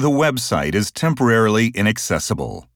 The website is temporarily inaccessible.